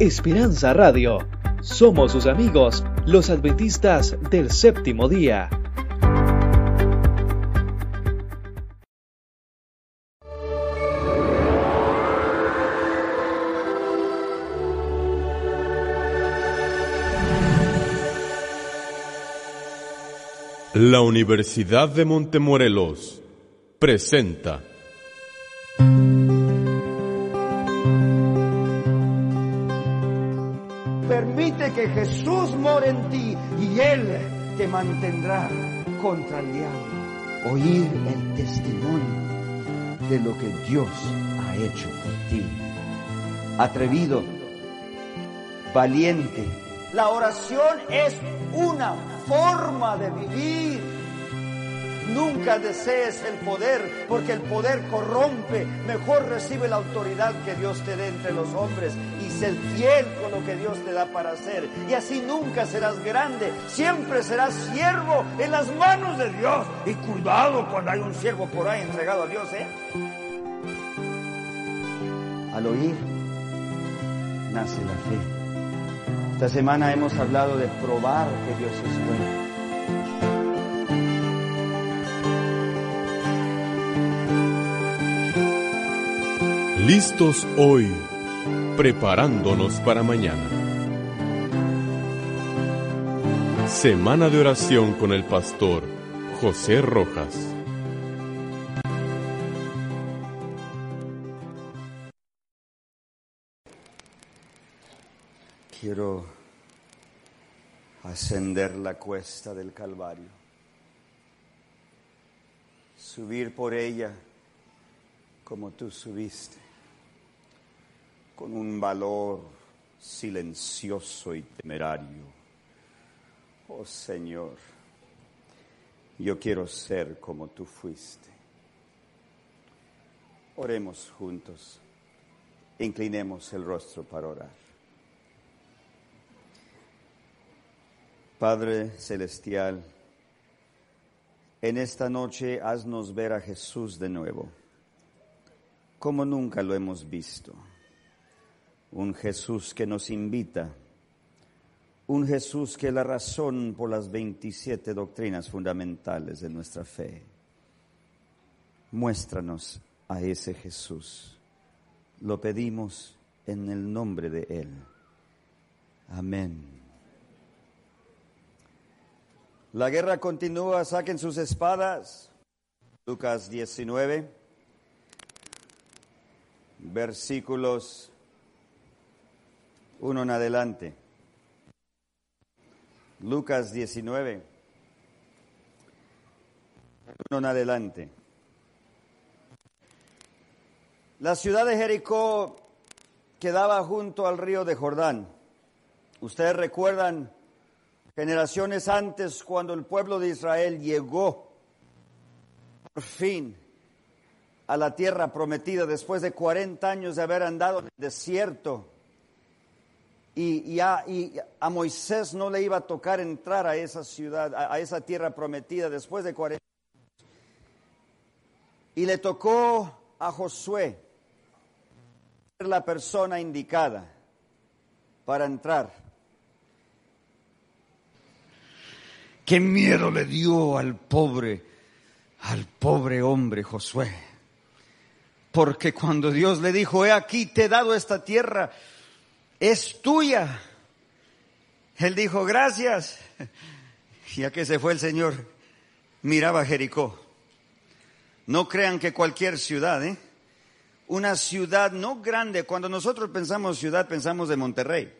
Esperanza Radio. Somos sus amigos, los adventistas del séptimo día. La Universidad de Montemorelos presenta Jesús more en ti y Él te mantendrá contra el diablo. Oír el testimonio de lo que Dios ha hecho por ti. Atrevido, valiente. La oración es una forma de vivir. Nunca desees el poder, porque el poder corrompe. Mejor recibe la autoridad que Dios te dé entre los hombres y sé fiel con lo que Dios te da para hacer. Y así nunca serás grande, siempre serás siervo en las manos de Dios. Y cuidado cuando hay un siervo por ahí entregado a Dios, ¿eh? Al oír, nace la fe. Esta semana hemos hablado de probar que Dios es bueno. Listos hoy, preparándonos para mañana. Semana de oración con el pastor José Rojas. Quiero ascender la cuesta del Calvario, subir por ella como tú subiste, con un valor silencioso y temerario. Oh Señor, yo quiero ser como tú fuiste. Oremos juntos, inclinemos el rostro para orar. Padre Celestial, en esta noche haznos ver a Jesús de nuevo, como nunca lo hemos visto. Un Jesús que nos invita, un Jesús que es la razón por las 27 doctrinas fundamentales de nuestra fe. Muéstranos a ese Jesús. Lo pedimos en el nombre de Él. Amén. La guerra continúa, saquen sus espadas. Lucas 19, versículos 1 en adelante. Lucas 19, 1 en adelante. La ciudad de Jericó quedaba junto al río de Jordán. Ustedes recuerdan generaciones antes, cuando el pueblo de Israel llegó por fin a la tierra prometida después de 40 años de haber andado en el desierto. Y, a, Moisés no le iba a tocar entrar a esa ciudad, a, a esa tierra prometida después de 40 años. Y le tocó a Josué ser la persona indicada para entrar. Qué miedo le dio al pobre, al pobre hombre Josué. Porque cuando Dios le dijo, he aquí, te he dado esta tierra, es tuya. Él dijo, gracias. Ya que se fue el Señor, miraba Jericó. No crean que cualquier ciudad, ¿eh? Una ciudad no grande. Cuando nosotros pensamos ciudad, pensamos de Monterrey.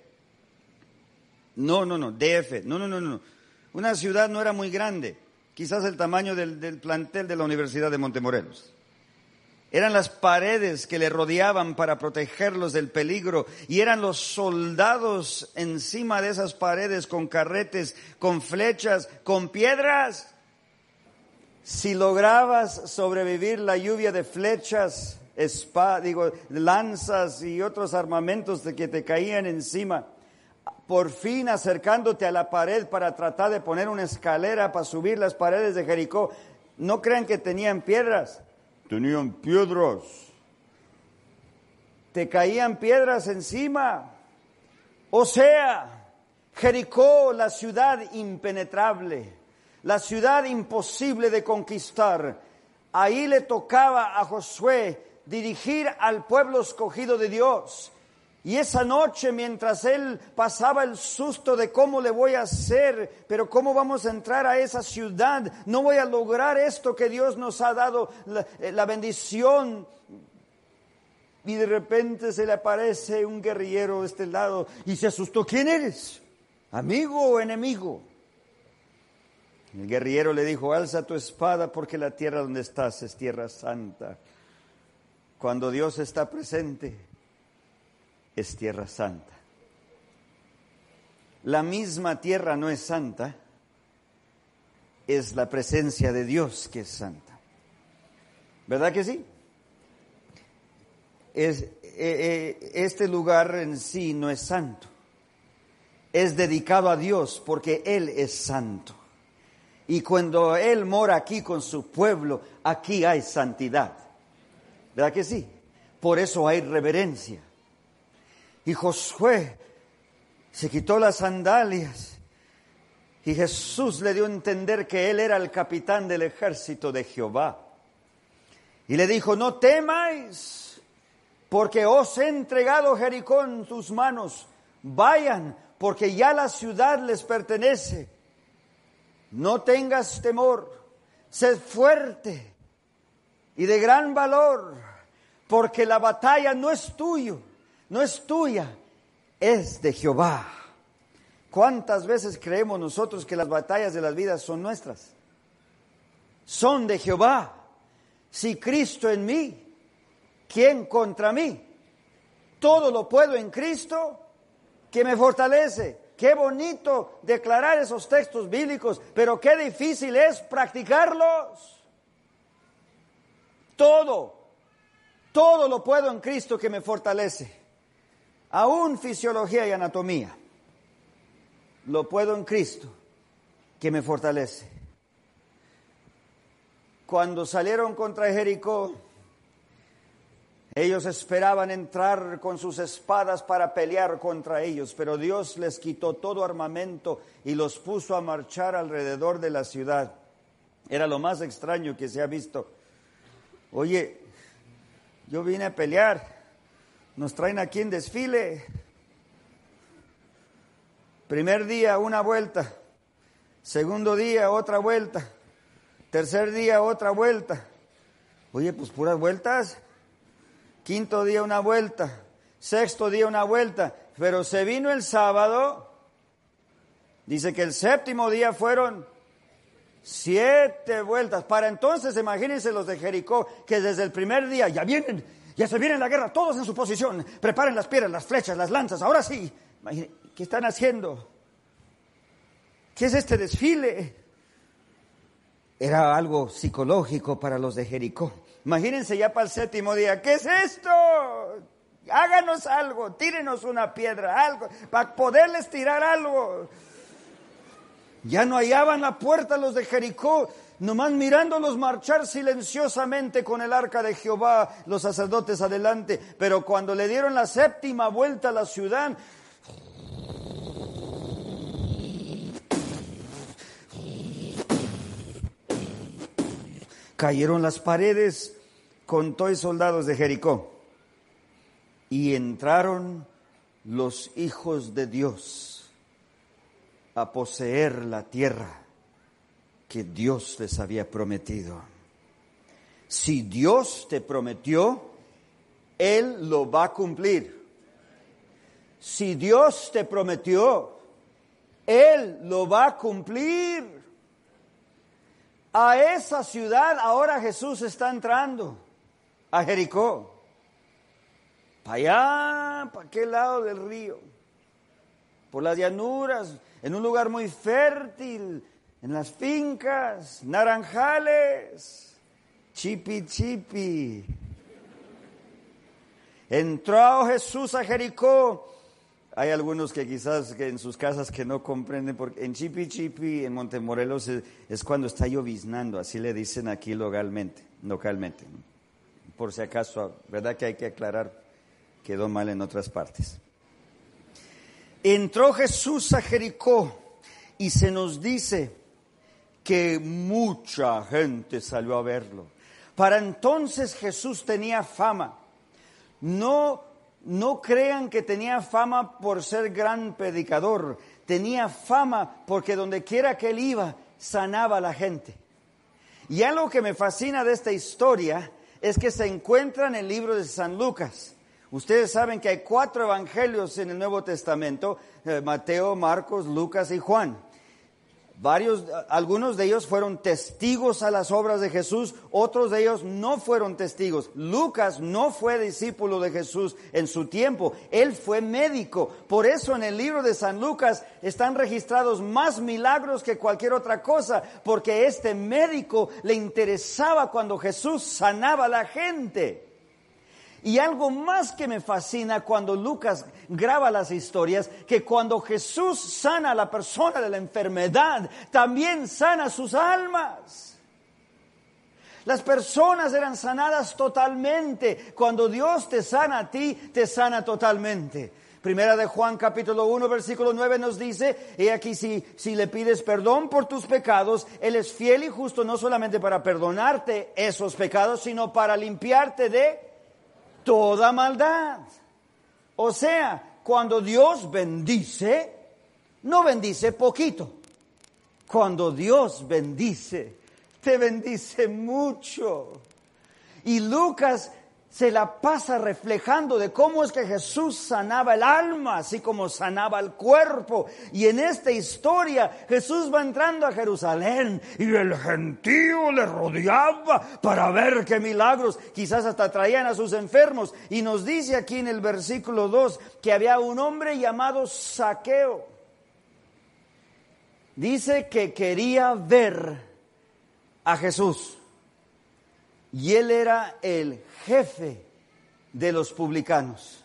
No, no, no, DF. No, no, no, no. Una ciudad no era muy grande, quizás el tamaño del, plantel de la Universidad de Montemorelos. Eran las paredes que le rodeaban para protegerlos del peligro y eran los soldados encima de esas paredes con carretes, con flechas, con piedras. Si lograbas sobrevivir la lluvia de flechas, digo, lanzas y otros armamentos que te caían encima, por fin acercándote a la pared para tratar de poner una escalera para subir las paredes de Jericó, no crean que tenían piedras, tenían piedras. Te caían piedras encima. O sea, Jericó, la ciudad impenetrable, la ciudad imposible de conquistar, ahí le tocaba a Josué dirigir al pueblo escogido de Dios. Y esa noche, mientras él pasaba el susto de cómo le voy a hacer, pero cómo vamos a entrar a esa ciudad, no voy a lograr esto que Dios nos ha dado, la, eh, la bendición. Y de repente se le aparece un guerrillero de este lado y se asustó. ¿Quién eres? ¿Amigo o enemigo? El guerrillero le dijo, alza tu espada porque la tierra donde estás es tierra santa. Cuando Dios está presente, es tierra santa. La misma tierra no es santa, es la presencia de Dios que es santa. ¿Verdad que sí? Es, eh, eh, este lugar en sí no es santo, es dedicado a Dios porque Él es santo. Y cuando Él mora aquí con su pueblo, aquí hay santidad. ¿Verdad que sí? Por eso hay reverencia. Y Josué se quitó las sandalias y Jesús le dio a entender que él era el capitán del ejército de Jehová. Y le dijo, no temáis, porque os he entregado Jericó en tus manos. Vayan, porque ya la ciudad les pertenece. No tengas temor, sed fuerte y de gran valor, porque la batalla no es tuyo no es tuya, es de Jehová. ¿Cuántas veces creemos nosotros que las batallas de las vidas son nuestras? Son de Jehová. Si Cristo en mí, ¿quién contra mí? Todo lo puedo en Cristo que me fortalece. Qué bonito declarar esos textos bíblicos, pero qué difícil es practicarlos. Todo, todo lo puedo en Cristo que me fortalece aún fisiología y anatomía, lo puedo en Cristo, que me fortalece. Cuando salieron contra Jericó, ellos esperaban entrar con sus espadas para pelear contra ellos, pero Dios les quitó todo armamento y los puso a marchar alrededor de la ciudad. Era lo más extraño que se ha visto. Oye, yo vine a pelear nos traen aquí en desfile. Primer día una vuelta, segundo día otra vuelta, tercer día otra vuelta. Oye, pues puras vueltas. Quinto día una vuelta, sexto día una vuelta, pero se vino el sábado. Dice que el séptimo día fueron siete vueltas. Para entonces, imagínense los de Jericó, que desde el primer día ya vienen, ya se viene la guerra, todos en su posición. Preparen las piedras, las flechas, las lanzas. Ahora sí. ¿Qué están haciendo? ¿Qué es este desfile? Era algo psicológico para los de Jericó. Imagínense ya para el séptimo día. ¿Qué es esto? Háganos algo, tírenos una piedra, algo, para poderles tirar algo. Ya no hallaban la puerta los de Jericó nomás mirándolos marchar silenciosamente con el arca de Jehová, los sacerdotes adelante. Pero cuando le dieron la séptima vuelta a la ciudad, cayeron las paredes con todos soldados de Jericó y entraron los hijos de Dios a poseer la tierra que Dios les había prometido. Si Dios te prometió, Él lo va a cumplir. Si Dios te prometió, Él lo va a cumplir. A esa ciudad ahora Jesús está entrando, a Jericó. Para allá, para aquel lado del río, por las llanuras, en un lugar muy fértil, en las fincas, naranjales, chipi chipi. Entró Jesús a Jericó. Hay algunos que quizás que en sus casas que no comprenden, porque en Chipi Chipi, en Montemorelos, es, es cuando está lloviznando, así le dicen aquí localmente, localmente. Por si acaso, ¿verdad que hay que aclarar? Quedó mal en otras partes. Entró Jesús a Jericó y se nos dice que mucha gente salió a verlo. Para entonces Jesús tenía fama. No, no crean que tenía fama por ser gran predicador. Tenía fama porque donde quiera que él iba, sanaba a la gente. Y algo que me fascina de esta historia es que se encuentra en el libro de San Lucas. Ustedes saben que hay cuatro evangelios en el Nuevo Testamento, eh, Mateo, Marcos, Lucas y Juan. Varios, algunos de ellos fueron testigos a las obras de Jesús, otros de ellos no fueron testigos. Lucas no fue discípulo de Jesús en su tiempo, él fue médico. Por eso en el libro de San Lucas están registrados más milagros que cualquier otra cosa, porque este médico le interesaba cuando Jesús sanaba a la gente. Y algo más que me fascina cuando Lucas graba las historias, que cuando Jesús sana a la persona de la enfermedad, también sana sus almas. Las personas eran sanadas totalmente. Cuando Dios te sana a ti, te sana totalmente. Primera de Juan capítulo 1 versículo 9 nos dice, y aquí si, si le pides perdón por tus pecados, Él es fiel y justo no solamente para perdonarte esos pecados, sino para limpiarte de toda maldad. O sea, cuando Dios bendice, no bendice poquito. Cuando Dios bendice, te bendice mucho. Y Lucas se la pasa reflejando de cómo es que Jesús sanaba el alma, así como sanaba el cuerpo. Y en esta historia Jesús va entrando a Jerusalén y el gentío le rodeaba para ver qué milagros, quizás hasta traían a sus enfermos. Y nos dice aquí en el versículo 2 que había un hombre llamado Saqueo. Dice que quería ver a Jesús. Y él era el jefe de los publicanos.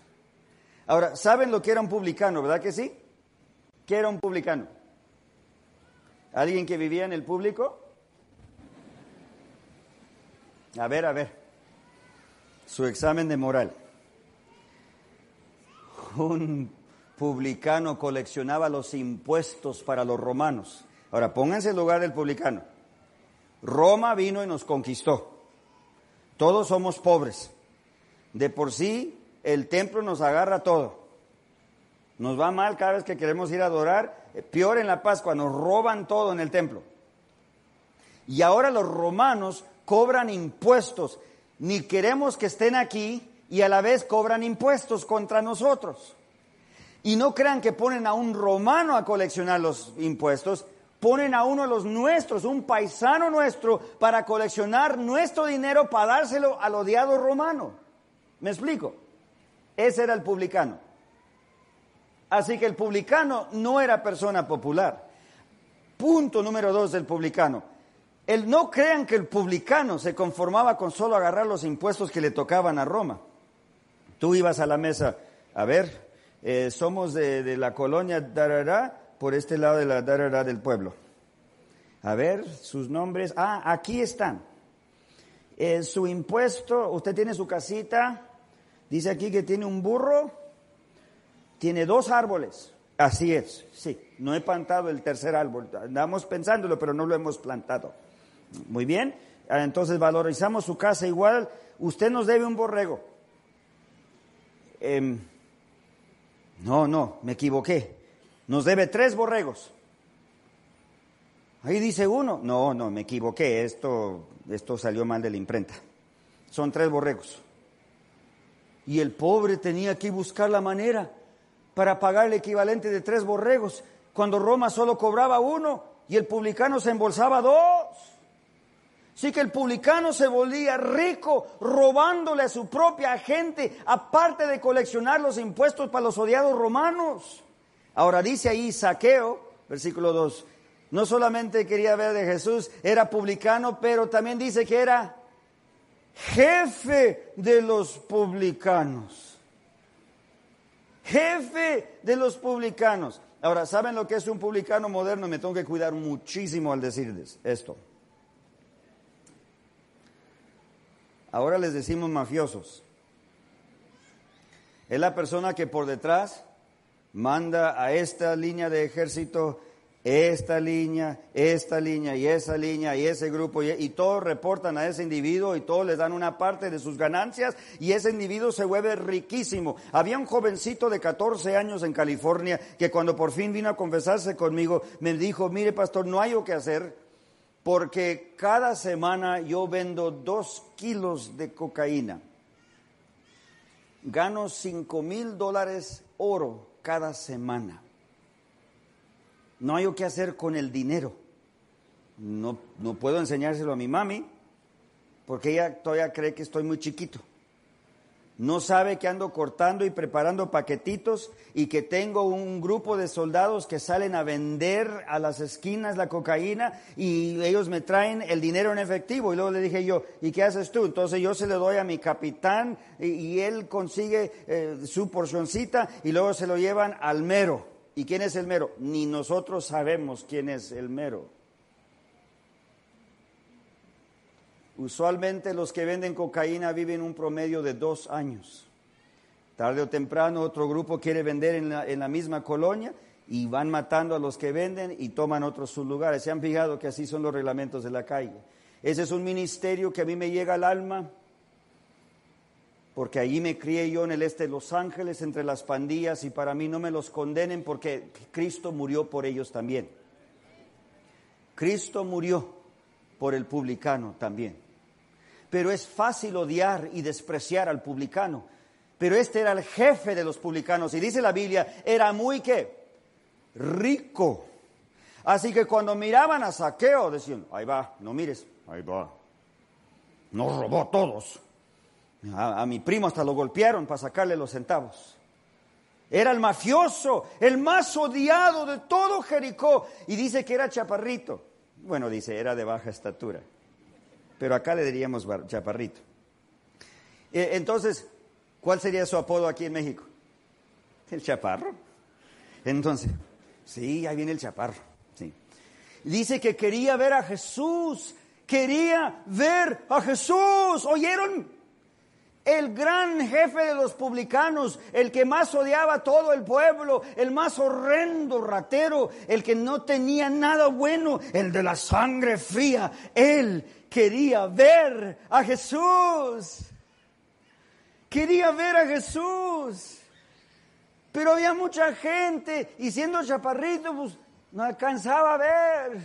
Ahora, ¿saben lo que era un publicano, verdad que sí? ¿Qué era un publicano? ¿Alguien que vivía en el público? A ver, a ver. Su examen de moral. Un publicano coleccionaba los impuestos para los romanos. Ahora, pónganse en lugar del publicano. Roma vino y nos conquistó. Todos somos pobres. De por sí, el templo nos agarra todo. Nos va mal cada vez que queremos ir a adorar. Eh, peor en la Pascua, nos roban todo en el templo. Y ahora los romanos cobran impuestos. Ni queremos que estén aquí y a la vez cobran impuestos contra nosotros. Y no crean que ponen a un romano a coleccionar los impuestos, ponen a uno de los nuestros, un paisano nuestro, para coleccionar nuestro dinero para dárselo al odiado romano. ¿Me explico? Ese era el publicano. Así que el publicano no era persona popular. Punto número dos del publicano. El, no crean que el publicano se conformaba con solo agarrar los impuestos que le tocaban a Roma. Tú ibas a la mesa, a ver, eh, somos de, de la colonia Darará, por este lado de la darara del pueblo. A ver, sus nombres. Ah, aquí están. Su impuesto, usted tiene su casita. Dice aquí que tiene un burro. Tiene dos árboles. Así es, sí. No he plantado el tercer árbol. Andamos pensándolo, pero no lo hemos plantado. Muy bien. Ah, entonces valorizamos su casa igual. Usted nos debe un borrego. Em, no, no, me equivoqué nos debe tres borregos. Ahí dice uno, no, no, me equivoqué, esto, esto salió mal de la imprenta. Son tres borregos. Y el pobre tenía que buscar la manera para pagar el equivalente de tres borregos, cuando Roma solo cobraba uno y el publicano se embolsaba dos. Así que el publicano se volvía rico robándole a su propia gente, aparte de coleccionar los impuestos para los odiados romanos. Ahora dice ahí Saqueo, versículo 2, no solamente quería ver de Jesús, era publicano, pero también dice que era jefe de los publicanos. Jefe de los publicanos. Ahora, ¿saben lo que es un publicano moderno? Me tengo que cuidar muchísimo al decirles esto. Ahora les decimos mafiosos. Es la persona que por detrás manda a esta línea de ejército, esta línea, esta línea y esa línea y ese grupo y, todos reportan a ese individuo y todos les dan una parte de sus ganancias y ese individuo se vuelve riquísimo. Había un jovencito de 14 años en California que cuando por fin vino a confesarse conmigo me dijo, mire pastor, no hay lo que hacer porque cada semana yo vendo dos kilos de cocaína. Gano cinco mil dólares oro cada semana. No hay qué hacer con el dinero. No, no puedo enseñárselo a mi mami porque ella todavía cree que estoy muy chiquito. No sabe que ando cortando y preparando paquetitos y que tengo un grupo de soldados que salen a vender a las esquinas la cocaína y ellos me traen el dinero en efectivo. Y luego le dije yo, ¿y qué haces tú? Entonces yo se le doy a mi capitán y, él consigue eh, su porcioncita y luego se lo llevan al mero. ¿Y quién es el mero? Ni nosotros sabemos quién es el mero. Usualmente los que venden cocaína viven un promedio de dos años. Tarde o temprano otro grupo quiere vender en la, en la, misma colonia y van matando a los que venden y toman otros sus lugares. Se han fijado que así son los reglamentos de la calle. Ese es un ministerio que a mí me llega al alma porque allí me crié yo en el este de Los Ángeles entre las pandillas y para mí no me los condenen porque Cristo murió por ellos también. Cristo murió por el publicano también pero es fácil odiar y despreciar al publicano. Pero este era el jefe de los publicanos y dice la Biblia, era muy qué? Rico. Así que cuando miraban a Saqueo decían, ahí va, no mires, ahí va. Nos robó todos. A, a mi primo hasta lo golpearon para sacarle los centavos. Era el mafioso, el más odiado de todo Jericó. Y dice que era chaparrito. Bueno, dice, era de baja estatura pero acá le diríamos chaparrito. Eh, entonces, ¿cuál sería su apodo aquí en México? El chaparro. Entonces, sí, ahí viene el chaparro. Sí. Dice que quería ver a Jesús, quería ver a Jesús. ¿Oyeron? El gran jefe de los publicanos, el que más odiaba a todo el pueblo, el más horrendo ratero, el que no tenía nada bueno, el de la sangre fría, él quería ver a Jesús. Quería ver a Jesús. Pero había mucha gente y siendo chaparrito, pues no alcanzaba a ver.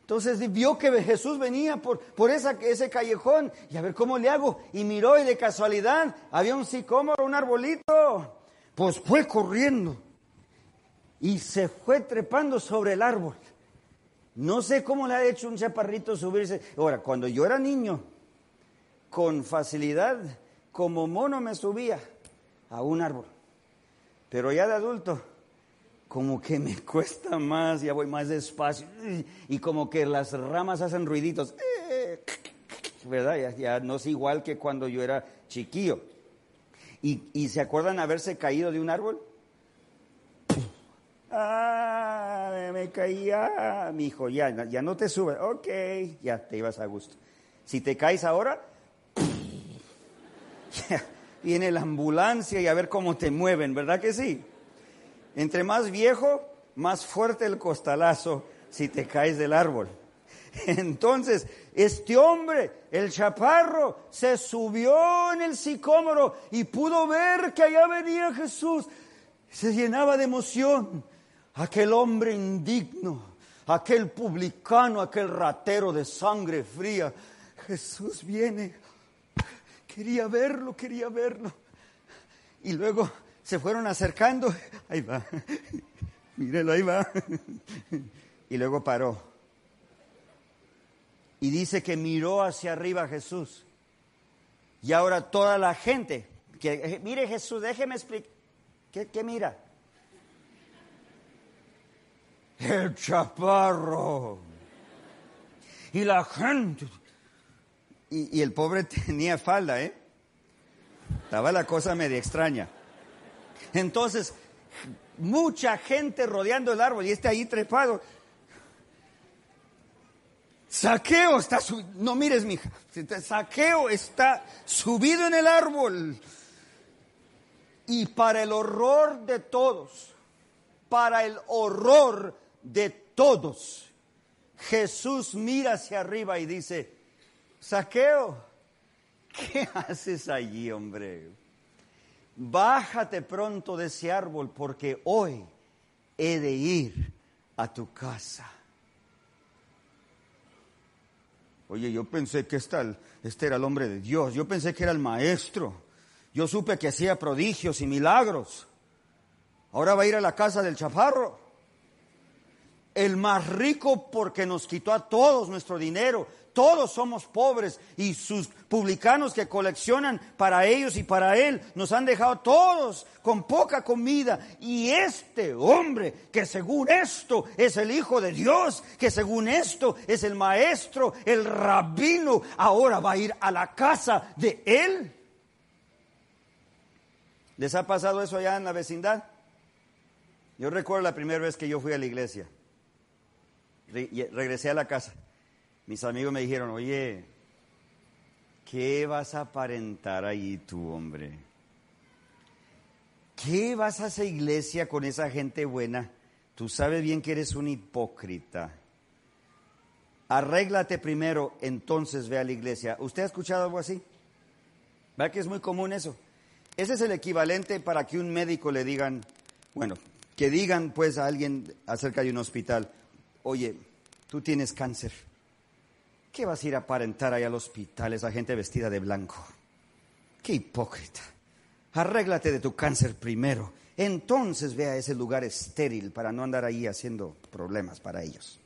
Entonces vio que Jesús venía por, por ese callejón y a ver cómo le hago. Y miró y de casualidad había un sicómoro, un arbolito. Pues fue corriendo y se fue trepando sobre el árbol. No sé cómo le ha hecho un chaparrito subirse. Ahora, cuando yo era niño, con facilidad, como mono me subía a un árbol. Pero ya de adulto, como que me cuesta más, ya voy más despacio. Y como que las ramas hacen ruiditos. ¿Verdad? Ya, no es igual que cuando yo era chiquillo. ¿Y, y se acuerdan haberse caído de un árbol? Ah, me caía, mi hijo, ya, ya no te subes. Ok, ya te ibas a gusto. Si te caes ahora, viene la ambulancia y a ver cómo te mueven, ¿verdad que sí? Entre más viejo, más fuerte el costalazo si te caes del árbol. Entonces, este hombre, el chaparro, se subió en el sicómoro y pudo ver que allá venía Jesús. Se llenaba de emoción aquel hombre indigno, aquel publicano, aquel ratero de sangre fría. Jesús viene. Quería verlo, quería verlo. Y luego se fueron acercando. Ahí va. Mírelo, ahí va. Y luego paró. Y dice que miró hacia arriba Jesús. Y ahora toda la gente, que mire Jesús, déjeme explicar. ¿Qué, qué mira? El chaparro. Y la gente. Y, el pobre tenía falda, ¿eh? Estaba la cosa media extraña. Entonces, mucha gente rodeando el árbol y este ahí trepado. Saqueo está subido. No mires, mija. Saqueo está subido en el árbol. Y para el horror de todos, para el horror de todos. Jesús mira hacia arriba y dice, Saqueo, ¿qué haces allí, hombre? Bájate pronto de ese árbol porque hoy he de ir a tu casa. Oye, yo pensé que este era el hombre de Dios, yo pensé que era el maestro, yo supe que hacía prodigios y milagros. Ahora va a ir a la casa del chaparro. El más rico porque nos quitó a todos nuestro dinero. Todos somos pobres y sus publicanos que coleccionan para ellos y para él nos han dejado todos con poca comida. Y este hombre que según esto es el Hijo de Dios, que según esto es el maestro, el rabino, ahora va a ir a la casa de él. ¿Les ha pasado eso allá en la vecindad? Yo recuerdo la primera vez que yo fui a la iglesia. Regresé a la casa. Mis amigos me dijeron, oye, ¿qué vas a aparentar ahí tú, hombre? ¿Qué vas a esa iglesia con esa gente buena? Tú sabes bien que eres un hipócrita. Arréglate primero, entonces ve a la iglesia. ¿Usted ha escuchado algo así? ¿Verdad que es muy común eso? Ese es el equivalente para que un médico le digan, bueno, que digan pues a alguien acerca de un hospital, oye, tú tienes cáncer. ¿Qué vas a ir a aparentar ahí al hospital esa gente vestida de blanco? Qué hipócrita. Arréglate de tu cáncer primero. Entonces ve a ese lugar estéril para no andar ahí haciendo problemas para ellos.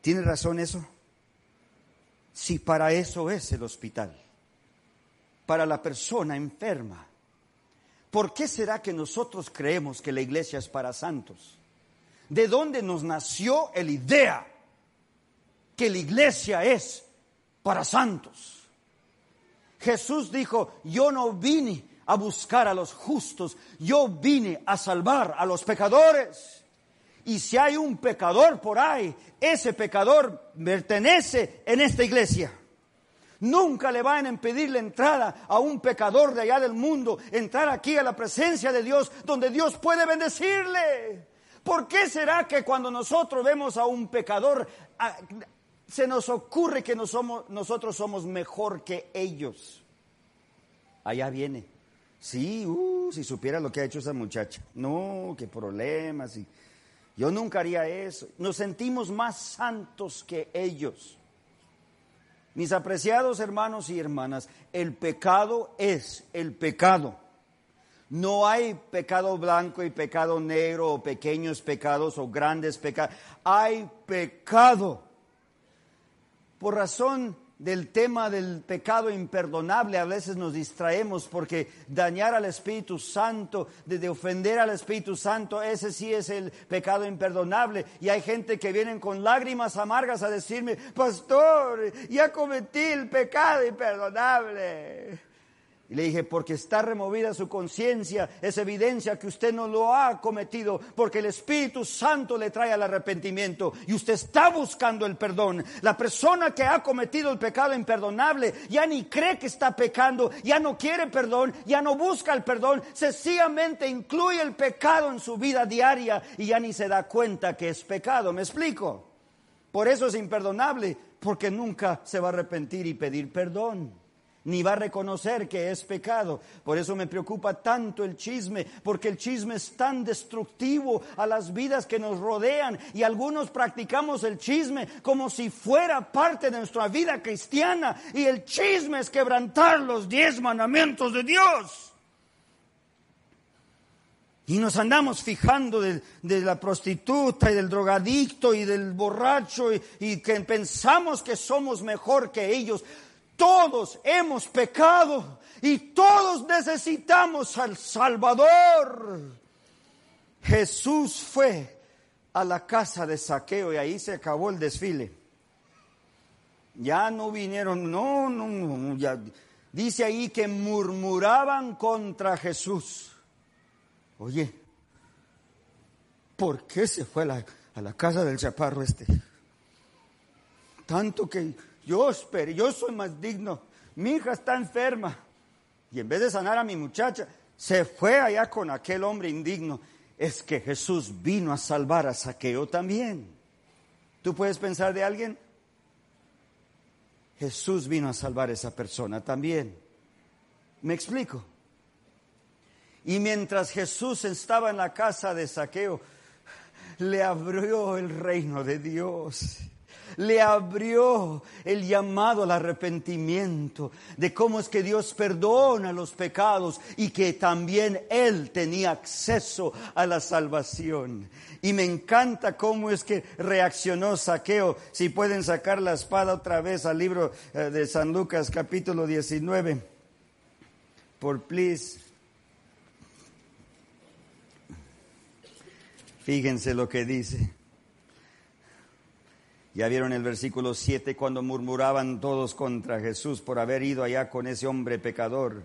¿Tiene razón eso? Si para eso es el hospital, para la persona enferma. ¿Por qué será que nosotros creemos que la iglesia es para santos? ¿De dónde nos nació la idea que la iglesia es para santos? Jesús dijo, yo no vine a buscar a los justos, yo vine a salvar a los pecadores. Y si hay un pecador por ahí, ese pecador pertenece en esta iglesia. Nunca le van a impedir la entrada a un pecador de allá del mundo, entrar aquí a la presencia de Dios, donde Dios puede bendecirle. ¿Por qué será que cuando nosotros vemos a un pecador, se nos ocurre que nosotros somos mejor que ellos? Allá viene. Sí, uh, si supiera lo que ha hecho esa muchacha. No, qué problemas. Yo nunca haría eso. Nos sentimos más santos que ellos. Mis apreciados hermanos y hermanas, el pecado es el pecado. No hay pecado blanco y pecado negro o pequeños pecados o grandes pecados. Hay pecado. Por razón del tema del pecado imperdonable, a veces nos distraemos porque dañar al Espíritu Santo, de, ofender al Espíritu Santo, ese sí es el pecado imperdonable. Y hay gente que vienen con lágrimas amargas a decirme, pastor, ya cometí el pecado imperdonable. Y le dije, porque está removida su conciencia, es evidencia que usted no lo ha cometido, porque el Espíritu Santo le trae al arrepentimiento y usted está buscando el perdón. La persona que ha cometido el pecado imperdonable ya ni cree que está pecando, ya no quiere perdón, ya no busca el perdón, sencillamente incluye el pecado en su vida diaria y ya ni se da cuenta que es pecado. ¿Me explico? Por eso es imperdonable, porque nunca se va a arrepentir y pedir perdón ni va a reconocer que es pecado. Por eso me preocupa tanto el chisme, porque el chisme es tan destructivo a las vidas que nos rodean y algunos practicamos el chisme como si fuera parte de nuestra vida cristiana y el chisme es quebrantar los diez mandamientos de Dios. Y nos andamos fijando de, la prostituta y del drogadicto y del borracho y, que pensamos que somos mejor que ellos. Todos hemos pecado y todos necesitamos al Salvador. Jesús fue a la casa de saqueo y ahí se acabó el desfile. Ya no vinieron, no, no, no. Dice ahí que murmuraban contra Jesús. Oye, ¿por qué se fue a la casa del chaparro este? Tanto que yo espero, yo soy más digno. Mi hija está enferma. Y en vez de sanar a mi muchacha, se fue allá con aquel hombre indigno. es que Jesús vino a salvar a Saqueo también. ¿Tú puedes pensar de alguien? Jesús vino a salvar a esa persona también. ¿Me explico? Y mientras Jesús estaba en la casa de Saqueo, le abrió el reino de Dios le abrió el llamado al arrepentimiento, de cómo es que Dios perdona los pecados y que también Él tenía acceso a la salvación. Y me encanta cómo es que reaccionó Saqueo. Si pueden sacar la espada otra vez al libro eh, de San Lucas capítulo 19. Por please. Fíjense lo que dice. Ya vieron el versículo 7 cuando murmuraban todos contra Jesús por haber ido allá con ese hombre pecador.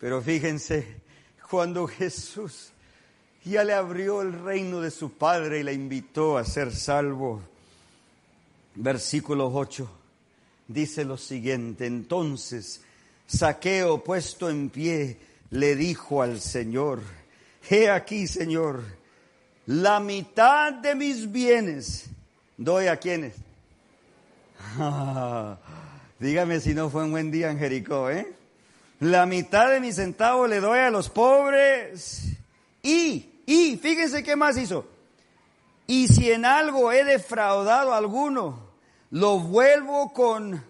Pero fíjense, cuando Jesús ya le abrió el reino de su Padre y le invitó a ser salvo, versículo 8 dice lo siguiente, entonces Saqueo puesto en pie le dijo al Señor, he aquí Señor, la mitad de mis bienes doy a quienes. dígame si no fue un buen día en Jericó, ¿eh? La mitad de mi centavo le doy a los pobres. Y, y, fíjense qué más hizo. Y si en algo he defraudado a alguno, lo vuelvo con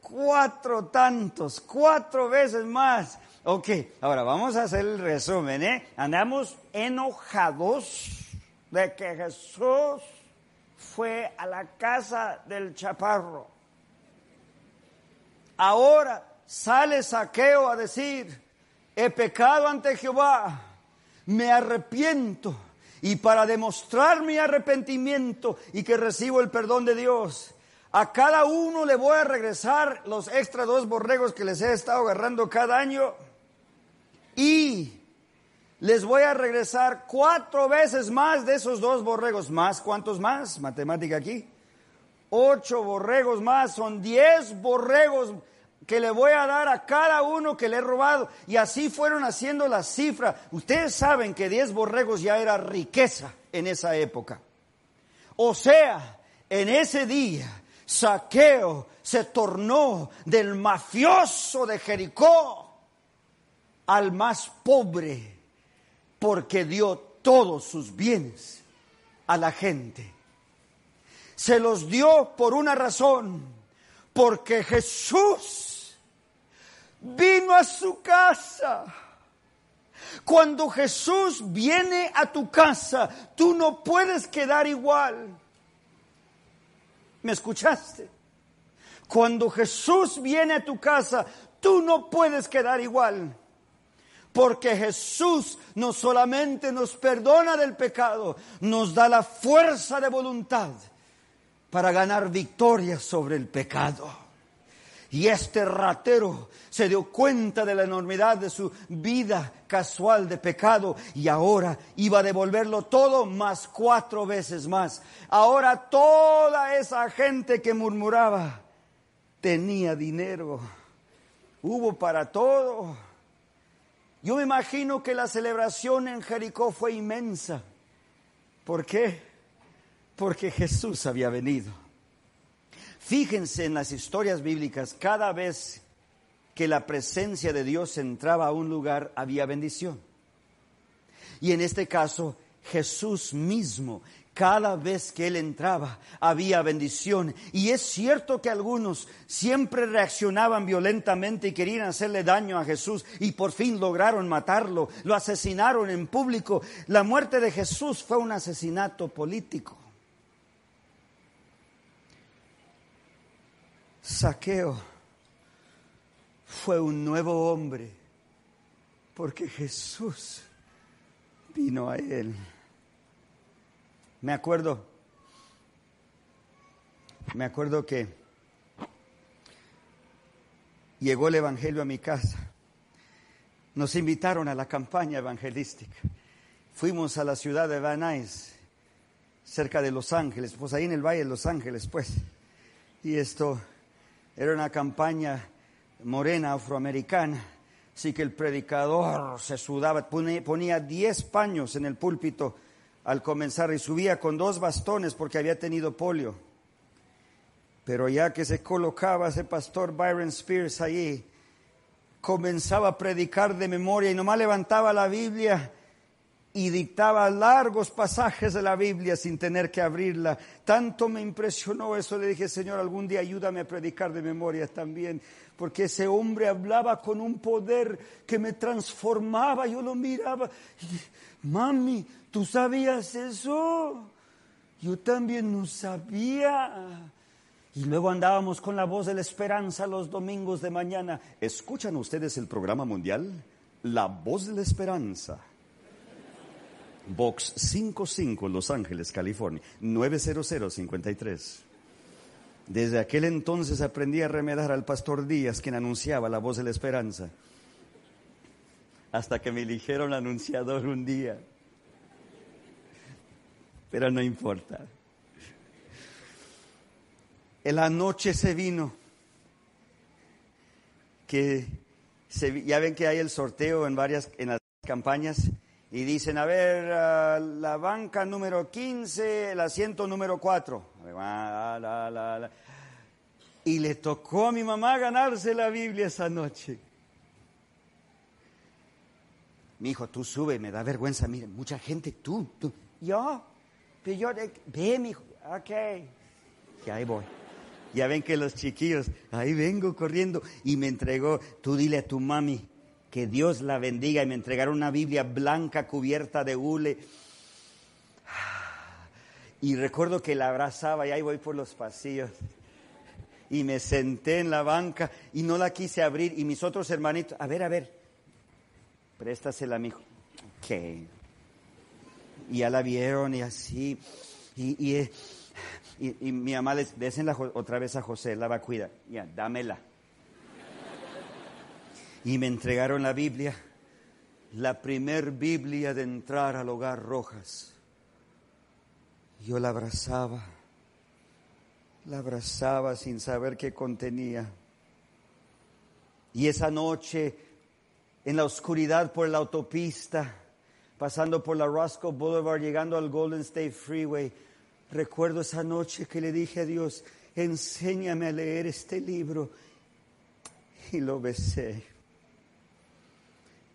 cuatro tantos, cuatro veces más. Ok, ahora vamos a hacer el resumen, ¿eh? Andamos enojados de que Jesús fue a la casa del chaparro. Ahora sale Saqueo a decir, he pecado ante Jehová, me arrepiento. Y para demostrar mi arrepentimiento y que recibo el perdón de Dios, a cada uno le voy a regresar los extra dos borregos que les he estado agarrando cada año. Y les voy a regresar cuatro veces más de esos dos borregos. ¿Más cuántos más? Matemática aquí. Ocho borregos más, son diez borregos que le voy a dar a cada uno que le he robado. Y así fueron haciendo la cifra. Ustedes saben que diez borregos ya era riqueza en esa época. O sea, en ese día, Saqueo se tornó del mafioso de Jericó al más pobre porque dio todos sus bienes a la gente. Se los dio por una razón, porque Jesús vino a su casa. Cuando Jesús viene a tu casa, tú no puedes quedar igual. ¿Me escuchaste? Cuando Jesús viene a tu casa, tú no puedes quedar igual. Porque Jesús no solamente nos perdona del pecado, nos da la fuerza de voluntad para ganar victoria sobre el pecado. Y este ratero se dio cuenta de la enormidad de su vida casual de pecado y ahora iba a devolverlo todo más cuatro veces más. Ahora toda esa gente que murmuraba tenía dinero. Hubo para todo. Yo me imagino que la celebración en Jericó fue inmensa. ¿Por qué? Porque Jesús había venido. Fíjense en las historias bíblicas, cada vez que la presencia de Dios entraba a un lugar había bendición. Y en este caso, Jesús mismo cada vez que él entraba había bendición. Y es cierto que algunos siempre reaccionaban violentamente y querían hacerle daño a Jesús y por fin lograron matarlo. Lo asesinaron en público. La muerte de Jesús fue un asesinato político. Saqueo fue un nuevo hombre porque Jesús vino a él. Me acuerdo, me acuerdo que llegó el Evangelio a mi casa. Nos invitaron a la campaña evangelística. Fuimos a la ciudad de Van Nuys, cerca de Los Ángeles, pues ahí en el Valle de Los Ángeles, pues. Y esto era una campaña morena afroamericana Así que el predicador se sudaba, ponía 10 paños en el púlpito al comenzar y subía con dos bastones porque había tenido polio. Pero ya que se colocaba ese pastor Byron Spears allí, comenzaba a predicar de memoria y nomás levantaba la Biblia y dictaba largos pasajes de la Biblia sin tener que abrirla. Tanto me impresionó eso, le dije, Señor, algún día ayúdame a predicar de memoria también, porque ese hombre hablaba con un poder que me transformaba, yo lo miraba, mami, ¿tú sabías eso? Yo también no sabía. Y luego andábamos con la voz de la esperanza los domingos de mañana. ¿Escuchan ustedes el programa mundial? La voz de la esperanza. Box 55, Los Ángeles, California, 90053. Desde aquel entonces aprendí a remedar al pastor Díaz, quien anunciaba la voz de la esperanza, hasta que me eligieron anunciador un día. Pero no importa. En la noche se vino, que ya ven que hay el sorteo en varias en las campañas y dicen, a ver, la banca número 15, el asiento número 4. Y le tocó a mi mamá ganarse la Biblia esa noche. Mi hijo, tú sube, me da vergüenza, mire, mucha gente, tú, tú. Yo, pero yo, ve, mi hijo, ok. Y ahí voy. Ya ven que los chiquillos, ahí vengo corriendo y me entregó, tú dile a tu mami, que Dios la bendiga y me entregaron una Biblia blanca cubierta de hule. Y recuerdo que la abrazaba y ahí voy por los pasillos. Y me senté en la banca y no la quise abrir. Y mis otros hermanitos, a ver, a ver, préstasela a mi. Y ya la vieron y así. Y, y, mi mamá les, désenla otra vez a José, la va a cuidar. Ya, dámela y me entregaron la Biblia, la primer Biblia de entrar al hogar Rojas. Yo la abrazaba, la abrazaba sin saber qué contenía. Y esa noche, en la oscuridad por la autopista, pasando por la Roscoe Boulevard, llegando al Golden State Freeway, recuerdo esa noche que le dije a Dios, enséñame a leer este libro. Y lo besé.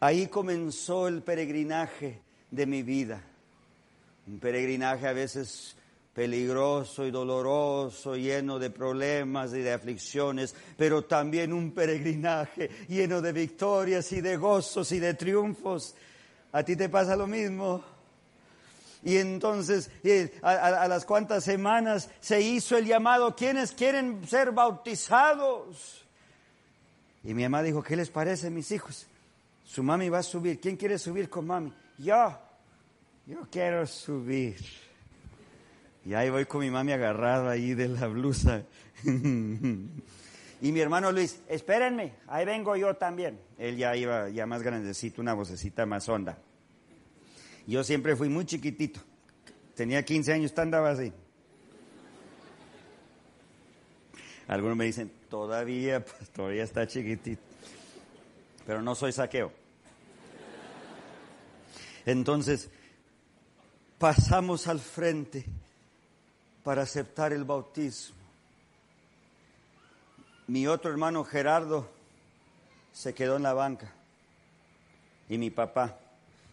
Ahí comenzó el peregrinaje de mi vida. Un peregrinaje a veces peligroso y doloroso, lleno de problemas y de aflicciones, pero también un peregrinaje lleno de victorias y de gozos y de triunfos. ¿A ti te pasa lo mismo? Y entonces, a, las cuantas semanas se hizo el llamado, ¿quiénes quieren ser bautizados? Y mi mamá dijo, ¿qué les parece, mis hijos? Su mami va a subir. ¿Quién quiere subir con mami? Yo. Yo quiero subir. Y ahí voy con mi mami agarrada ahí de la blusa. y mi hermano Luis, espérenme, ahí vengo yo también. Él ya iba ya más grandecito, una vocecita más honda. Yo siempre fui muy chiquitito. Tenía 15 años, andaba así. Algunos me dicen, todavía, pues, todavía está chiquitito. Pero no soy saqueo. Entonces, pasamos al frente para aceptar el bautismo. Mi otro hermano Gerardo se quedó en la banca y mi papá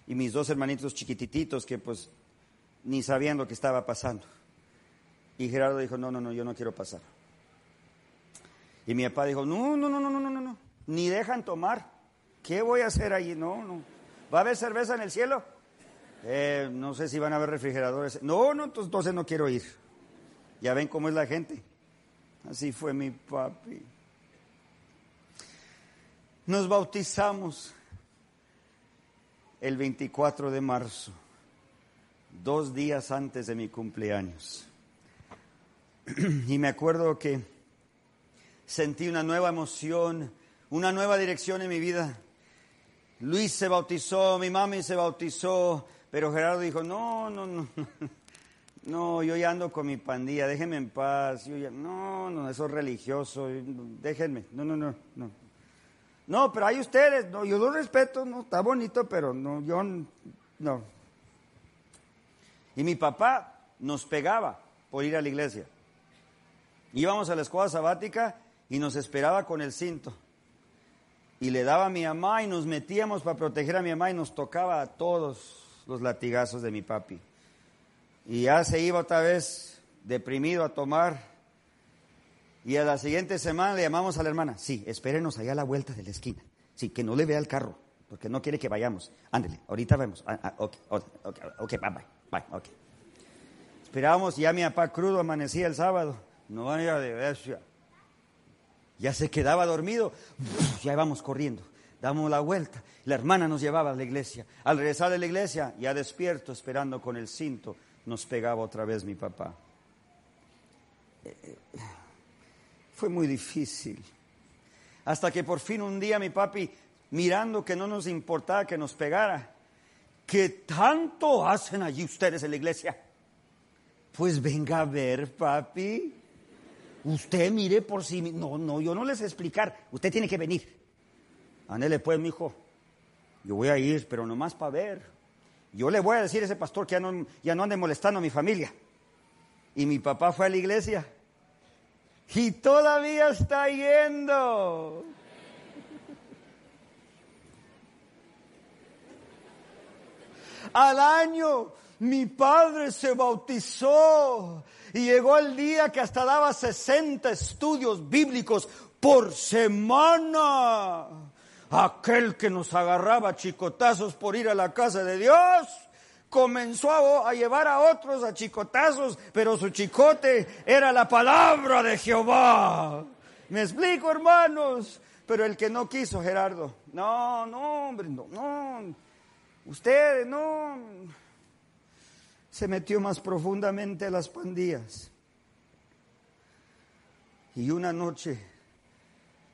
y mis dos hermanitos chiquititos que pues ni sabían lo que estaba pasando. Y Gerardo dijo, no, no, no, yo no quiero pasar. Y mi papá dijo, no, no, no, no, no, no, no, ni dejan tomar. ¿Qué voy a hacer allí? No, no. ¿Va a haber cerveza en el cielo? Eh, no sé si van a haber refrigeradores. No, no, entonces no quiero ir. Ya ven cómo es la gente. Así fue mi papi. Nos bautizamos el 24 de marzo, dos días antes de mi cumpleaños. Y me acuerdo que sentí una nueva emoción, una nueva dirección en mi vida. Luis se bautizó, mi mami se bautizó, pero Gerardo dijo, no, no, no, no, yo ya ando con mi pandilla, déjenme en paz. Yo ya, no, no, eso es religioso, déjenme, no, no, no, no. No, pero hay ustedes, no, yo lo respeto, no, está bonito, pero no, yo no. Y mi papá nos pegaba por ir a la iglesia. Íbamos a la escuela sabática y nos esperaba con el cinto. Y le daba a mi mamá y nos metíamos para proteger a mi mamá y nos tocaba a todos los latigazos de mi papi. Y ya se iba otra vez deprimido a tomar. Y a la siguiente semana le llamamos a la hermana. Sí, espérenos allá a la vuelta de la esquina. Sí, que no le vea el carro, porque no quiere que vayamos. Ándele, ahorita vemos. Ah, ah, ok, ok, ok, bye, bye, bye. Esperábamos y ya mi papá crudo amanecía el sábado. No había de bestia. Ya se quedaba dormido. Ya íbamos corriendo. Damos la vuelta. La hermana nos llevaba a la iglesia. Al regresar de la iglesia, ya despierto, esperando con el cinto, nos pegaba otra vez mi papá. Eh, eh, fue muy difícil. Hasta que por fin un día mi papi, mirando que no nos importaba que nos pegara, ¿qué tanto hacen allí ustedes en la iglesia? Pues venga a ver, papi. Usted mire por sí No, no, yo no les explicar. Usted tiene que venir. Ándele pues, mi hijo. Yo voy a ir, pero nomás para ver. Yo le voy a decir a ese pastor que ya no, ya no ande molestando a mi familia. Y mi papá fue a la iglesia. Y todavía está yendo. Al año mi padre se bautizó y llegó el día que hasta daba 60 estudios bíblicos por semana. Aquel que nos agarraba chicotazos por ir a la casa de Dios comenzó a, llevar a otros a chicotazos, pero su chicote era la palabra de Jehová. ¿Me explico, hermanos? Pero el que no quiso, Gerardo, no, no, hombre, no, no, ustedes, no se metió más profundamente a las pandillas. Y una noche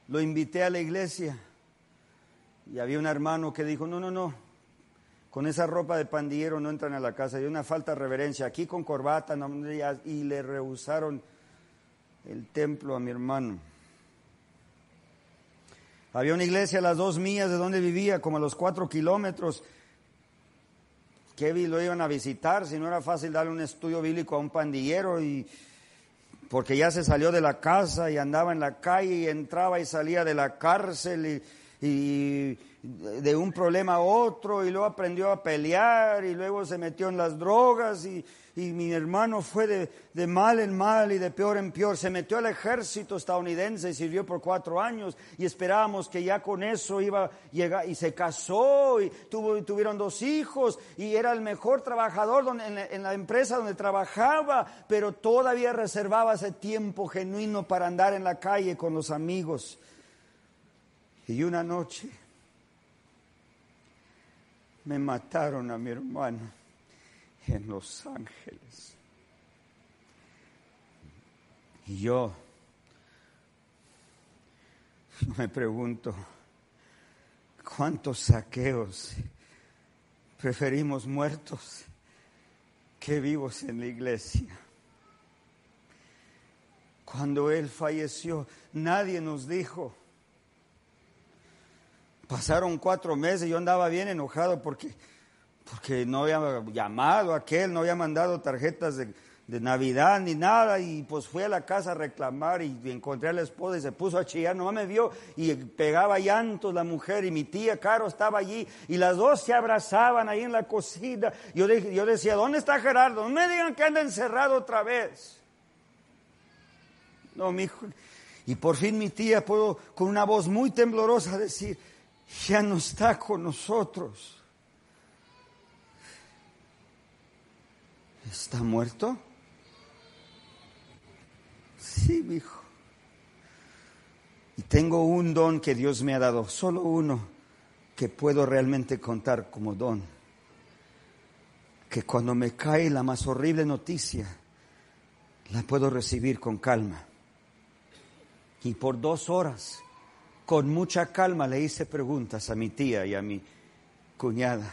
lo invité a la iglesia y había un hermano que dijo, no, no, no, con esa ropa de pandillero no entran a la casa, hay una falta de reverencia, aquí con corbata, y le rehusaron el templo a mi hermano. Había una iglesia a las dos millas de donde vivía, como a los cuatro kilómetros, Kevin lo iban a visitar, si no era fácil darle un estudio bíblico a un pandillero y porque ya se salió de la casa y andaba en la calle y entraba y salía de la cárcel y, y de un problema a otro y luego aprendió a pelear y luego se metió en las drogas y, y mi hermano fue de, de, mal en mal y de peor en peor. Se metió al ejército estadounidense y sirvió por cuatro años y esperábamos que ya con eso iba a llegar y se casó y tuvo, tuvieron dos hijos y era el mejor trabajador en, la, en la empresa donde trabajaba, pero todavía reservaba ese tiempo genuino para andar en la calle con los amigos. Y una noche me mataron a mi hermano en Los Ángeles. Y yo me pregunto, ¿cuántos saqueos preferimos muertos que vivos en la iglesia? Cuando él falleció, nadie nos dijo. Pasaron cuatro meses, yo andaba bien enojado porque porque no había llamado a aquel, no había mandado tarjetas de, de, Navidad ni nada, y pues fui a la casa a reclamar y encontré a la esposa y se puso a chillar, no me vio y pegaba llantos la mujer y mi tía Caro estaba allí y las dos se abrazaban ahí en la cocina. Yo, yo decía, ¿dónde está Gerardo? No me digan que anda encerrado otra vez. No, mi hijo. Y por fin mi tía pudo con una voz muy temblorosa decir, ya no está con nosotros. ¿Está muerto? Sí, mi hijo. Y tengo un don que Dios me ha dado, solo uno que puedo realmente contar como don. Que cuando me cae la más horrible noticia, la puedo recibir con calma. Y por dos horas, con mucha calma, le hice preguntas a mi tía y a mi cuñada.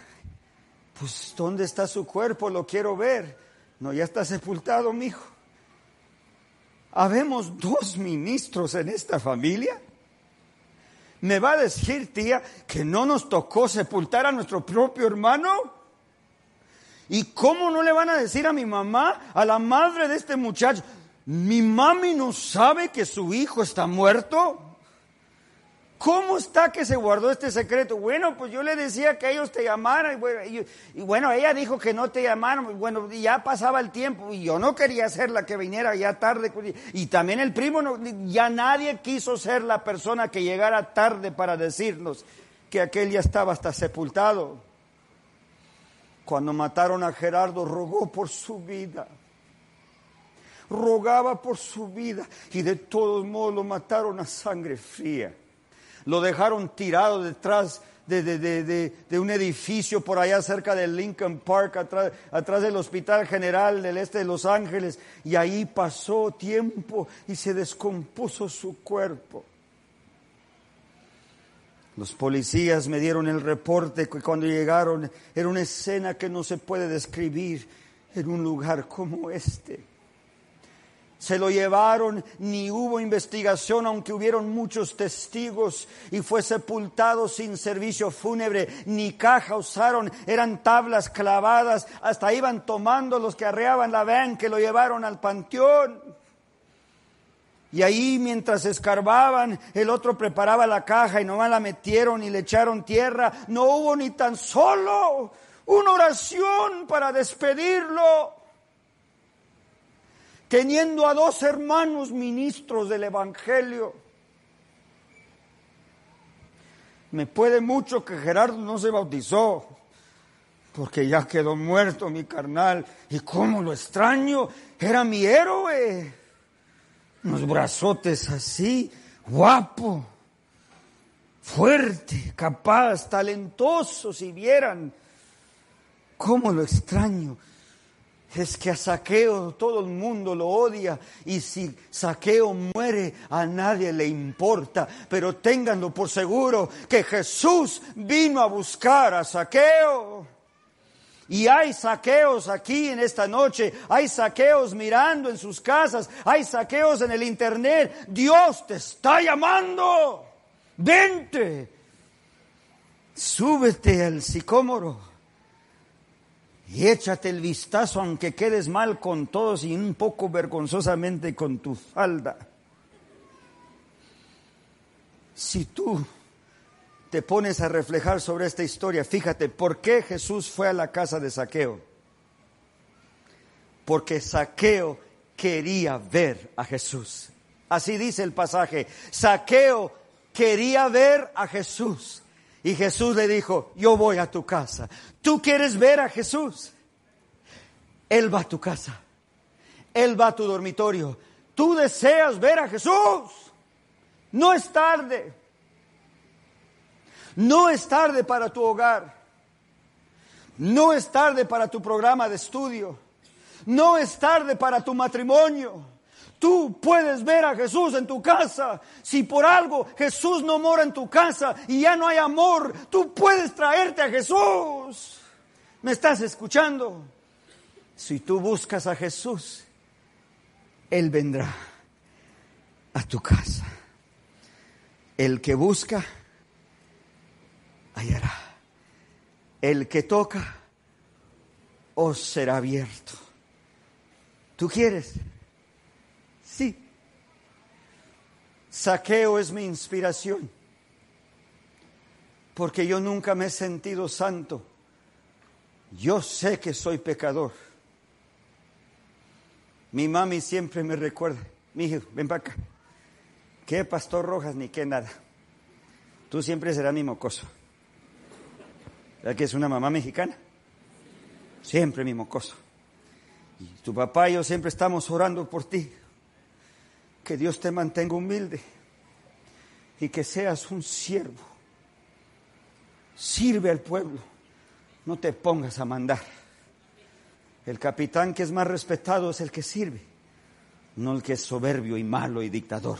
Pues, ¿dónde está su cuerpo? Lo quiero ver. No, ya está sepultado, mi hijo. Habemos dos ministros en esta familia. ¿Me va a decir, tía, que no nos tocó sepultar a nuestro propio hermano? ¿Y cómo no le van a decir a mi mamá, a la madre de este muchacho, mi mami no sabe que su hijo está muerto? ¿Cómo está que se guardó este secreto? Bueno, pues yo le decía que ellos te llamaran. Y bueno, ella dijo que no te llamaron. Bueno, ya pasaba el tiempo y yo no quería ser la que viniera ya tarde. Y también el primo, ya nadie quiso ser la persona que llegara tarde para decirnos que aquel ya estaba hasta sepultado. Cuando mataron a Gerardo, rogó por su vida rogaba por su vida y de todos modos lo mataron a sangre fría. Lo dejaron tirado detrás de, un edificio por allá cerca de Lincoln Park, atrás, atrás del Hospital General del Este de Los Ángeles, y ahí pasó tiempo y se descompuso su cuerpo. Los policías me dieron el reporte que cuando llegaron era una escena que no se puede describir en un lugar como este se lo llevaron, ni hubo investigación, aunque hubieron muchos testigos, y fue sepultado sin servicio fúnebre, ni caja usaron, eran tablas clavadas, hasta iban tomando los que arreaban la van que lo llevaron al panteón. Y ahí mientras escarbaban, el otro preparaba la caja y nomás la metieron y le echaron tierra. No hubo ni tan solo una oración para despedirlo teniendo a dos hermanos ministros del Evangelio. Me puede mucho que Gerardo no se bautizó, porque ya quedó muerto mi carnal. ¿Y cómo lo extraño? Era mi héroe. Unos brazotes así, guapo, fuerte, capaz, talentoso, si vieran. ¿Cómo lo extraño? Es que a Saqueo todo el mundo lo odia y si Saqueo muere a nadie le importa, pero ténganlo por seguro que Jesús vino a buscar a Saqueo. Y hay saqueos aquí en esta noche, hay saqueos mirando en sus casas, hay saqueos en el internet. Dios te está llamando. Vente. Súbete al sicómoro y échate el vistazo aunque quedes mal con todos y un poco vergonzosamente con tu falda. Si tú te pones a reflejar sobre esta historia, fíjate, ¿por qué Jesús fue a la casa de Saqueo? Porque Saqueo quería ver a Jesús. Así dice el pasaje. Saqueo quería ver a Jesús. Y Jesús le dijo, yo voy a tu casa. ¿Tú quieres ver a Jesús? Él va a tu casa. Él va a tu dormitorio. ¿Tú deseas ver a Jesús? No es tarde. No es tarde para tu hogar. No es tarde para tu programa de estudio. No es tarde para tu matrimonio. Tú puedes ver a Jesús en tu casa. Si por algo Jesús no mora en tu casa y ya no hay amor, tú puedes traerte a Jesús. ¿Me estás escuchando? Si tú buscas a Jesús, Él vendrá a tu casa. El que busca, hallará. El que toca, os será abierto. ¿Tú quieres? Sí. Saqueo es mi inspiración, porque yo nunca me he sentido santo. Yo sé que soy pecador. Mi mami siempre me recuerda, mi hijo, ven para acá. ¿Qué pastor Rojas ni qué nada? Tú siempre serás mi mocoso. ¿Verdad que es una mamá mexicana? Siempre mi mocoso. Y tu papá y yo siempre estamos orando por ti. Que Dios te mantenga humilde y que seas un siervo. Sirve al pueblo, no te pongas a mandar. El capitán que es más respetado es el que sirve, no el que es soberbio y malo y dictador.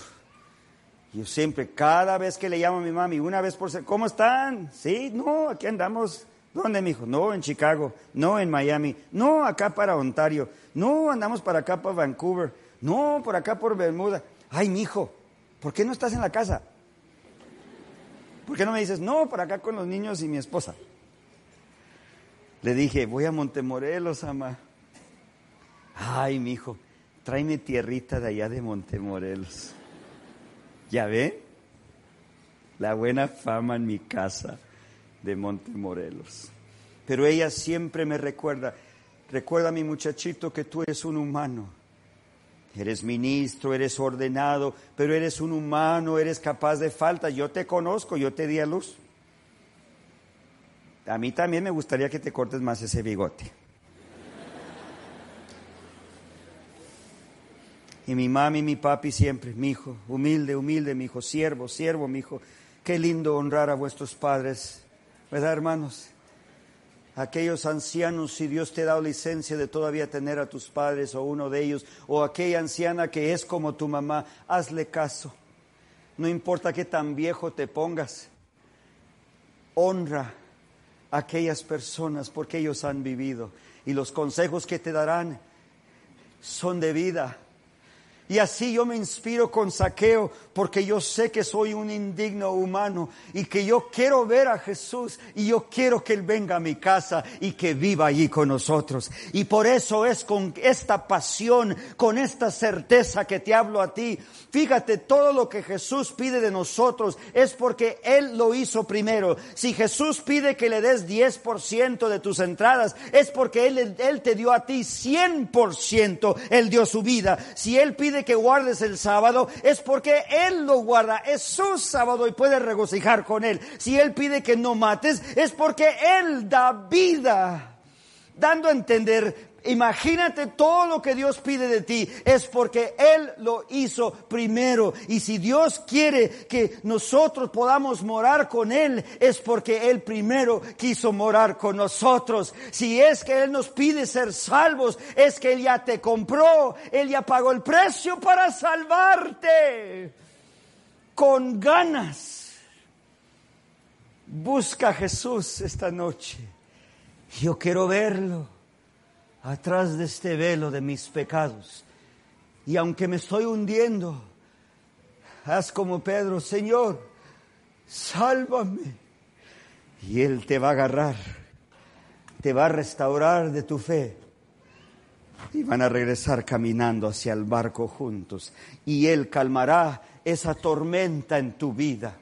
Yo siempre, cada vez que le llamo a mi mami, una vez por ser, ¿cómo están? Sí, no, aquí andamos. ¿Dónde, mijo? No, en Chicago, no, en Miami, no, acá para Ontario, no, andamos para acá para Vancouver. No, por acá por Bermuda. Ay, mi hijo, ¿por qué no estás en la casa? ¿Por qué no me dices, no, por acá con los niños y mi esposa? Le dije, voy a Montemorelos, ama. Ay, mi hijo, tráeme tierrita de allá de Montemorelos. ¿Ya ve? La buena fama en mi casa de Montemorelos. Pero ella siempre me recuerda, recuerda mi muchachito que tú eres un humano. Eres ministro, eres ordenado, pero eres un humano, eres capaz de falta. Yo te conozco, yo te di a luz. A mí también me gustaría que te cortes más ese bigote. Y mi mami y mi papi siempre, mi hijo, humilde, humilde, mi hijo, siervo, siervo, mi hijo. Qué lindo honrar a vuestros padres, ¿verdad, hermanos? Aquellos ancianos, si Dios te ha dado licencia de todavía tener a tus padres o uno de ellos, o aquella anciana que es como tu mamá, hazle caso. No importa qué tan viejo te pongas, honra a aquellas personas porque ellos han vivido y los consejos que te darán son de vida y así yo me inspiro con saqueo porque yo sé que soy un indigno humano y que yo quiero ver a Jesús y yo quiero que Él venga a mi casa y que viva allí con nosotros. Y por eso es con esta pasión, con esta certeza que te hablo a ti. Fíjate, todo lo que Jesús pide de nosotros es porque Él lo hizo primero. Si Jesús pide que le des 10% de tus entradas, es porque Él, Él te dio a ti 100%. Él dio su vida. Si Él pide que guardes el sábado es porque Él lo guarda, es su sábado y puedes regocijar con Él. Si Él pide que no mates es porque Él da vida, dando a entender Imagínate todo lo que Dios pide de ti es porque Él lo hizo primero. Y si Dios quiere que nosotros podamos morar con Él es porque Él primero quiso morar con nosotros. Si es que Él nos pide ser salvos, es que Él ya te compró, Él ya pagó el precio para salvarte. Con ganas. Busca a Jesús esta noche. Yo quiero verlo atrás de este velo de mis pecados. Y aunque me estoy hundiendo, haz como Pedro, Señor, sálvame. Y Él te va a agarrar, te va a restaurar de tu fe. Y van a regresar caminando hacia el barco juntos. Y Él calmará esa tormenta en tu vida.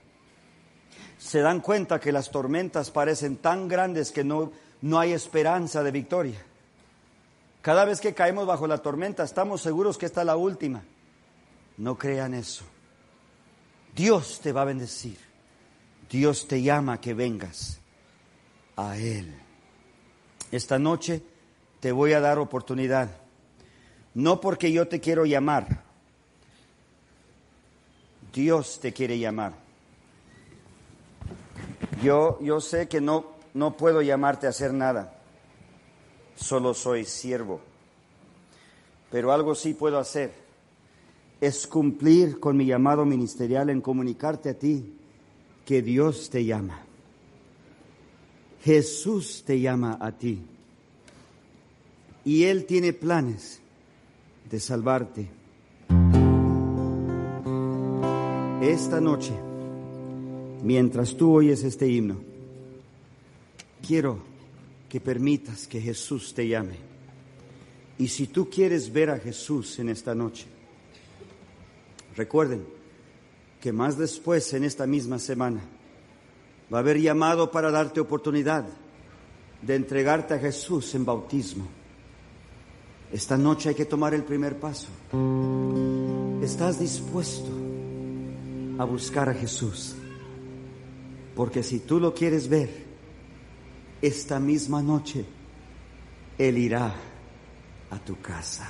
Se dan cuenta que las tormentas parecen tan grandes que no, no hay esperanza de victoria. Cada vez que caemos bajo la tormenta estamos seguros que esta es la última. No crean eso. Dios te va a bendecir. Dios te llama a que vengas a Él. Esta noche te voy a dar oportunidad. No porque yo te quiero llamar. Dios te quiere llamar. Yo, yo sé que no, no puedo llamarte a hacer nada solo soy siervo. Pero algo sí puedo hacer, es cumplir con mi llamado ministerial en comunicarte a ti que Dios te llama. Jesús te llama a ti. Y Él tiene planes de salvarte. Esta noche, mientras tú oyes este himno, quiero que permitas que Jesús te llame. Y si tú quieres ver a Jesús en esta noche, recuerden que más después en esta misma semana va a haber llamado para darte oportunidad de entregarte a Jesús en bautismo. Esta noche hay que tomar el primer paso. ¿Estás dispuesto a buscar a Jesús? Porque si tú lo quieres ver, esta misma noche Él irá a tu casa.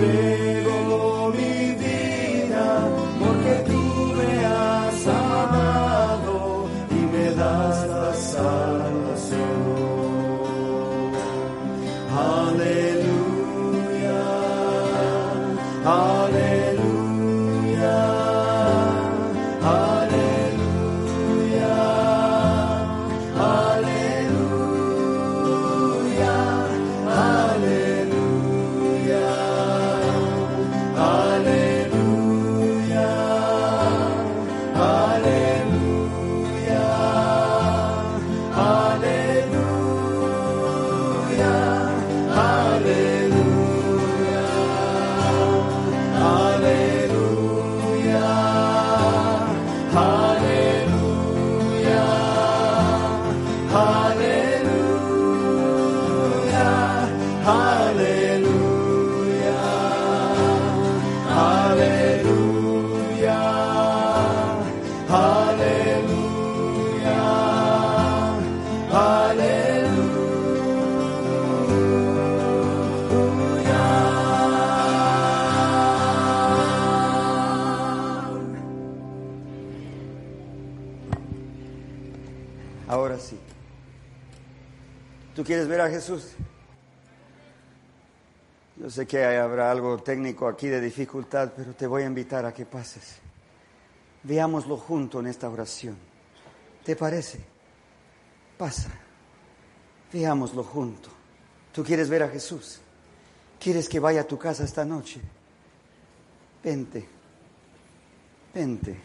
day. Ver a Jesús? Yo sé que habrá algo técnico aquí de dificultad, pero te voy a invitar a que pases. Veámoslo junto en esta oración. ¿Te parece? Pasa. Veámoslo junto. ¿Tú quieres ver a Jesús? ¿Quieres que vaya a tu casa esta noche? Vente. Vente.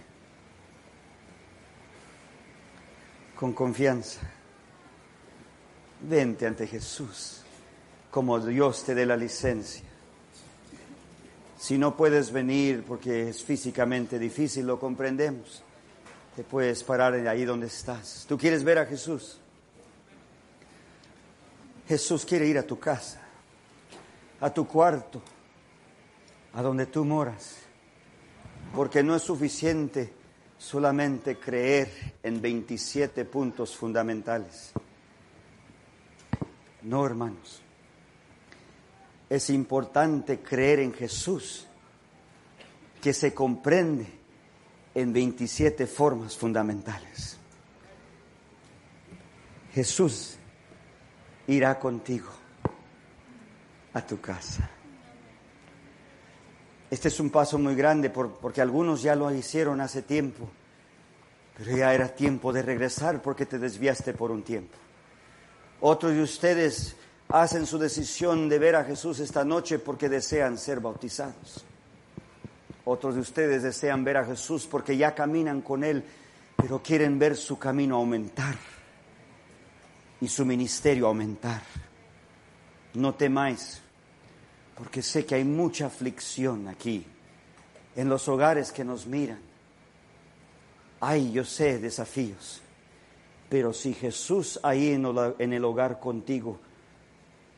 Con confianza. Vente ante Jesús como Dios te dé la licencia. Si no puedes venir porque es físicamente difícil, lo comprendemos. Te puedes parar ahí donde estás. ¿Tú quieres ver a Jesús? Jesús quiere ir a tu casa, a tu cuarto, a donde tú moras, porque no es suficiente solamente creer en 27 puntos fundamentales. No, hermanos. Es importante creer en Jesús, que se comprende en 27 formas fundamentales. Jesús irá contigo a tu casa. Este es un paso muy grande porque algunos ya lo hicieron hace tiempo, pero ya era tiempo de regresar porque te desviaste por un tiempo. Otros de ustedes hacen su decisión de ver a Jesús esta noche porque desean ser bautizados. Otros de ustedes desean ver a Jesús porque ya caminan con Él, pero quieren ver su camino aumentar y su ministerio aumentar. No temáis, porque sé que hay mucha aflicción aquí, en los hogares que nos miran. Hay, yo sé, desafíos, pero si Jesús ahí en el hogar contigo,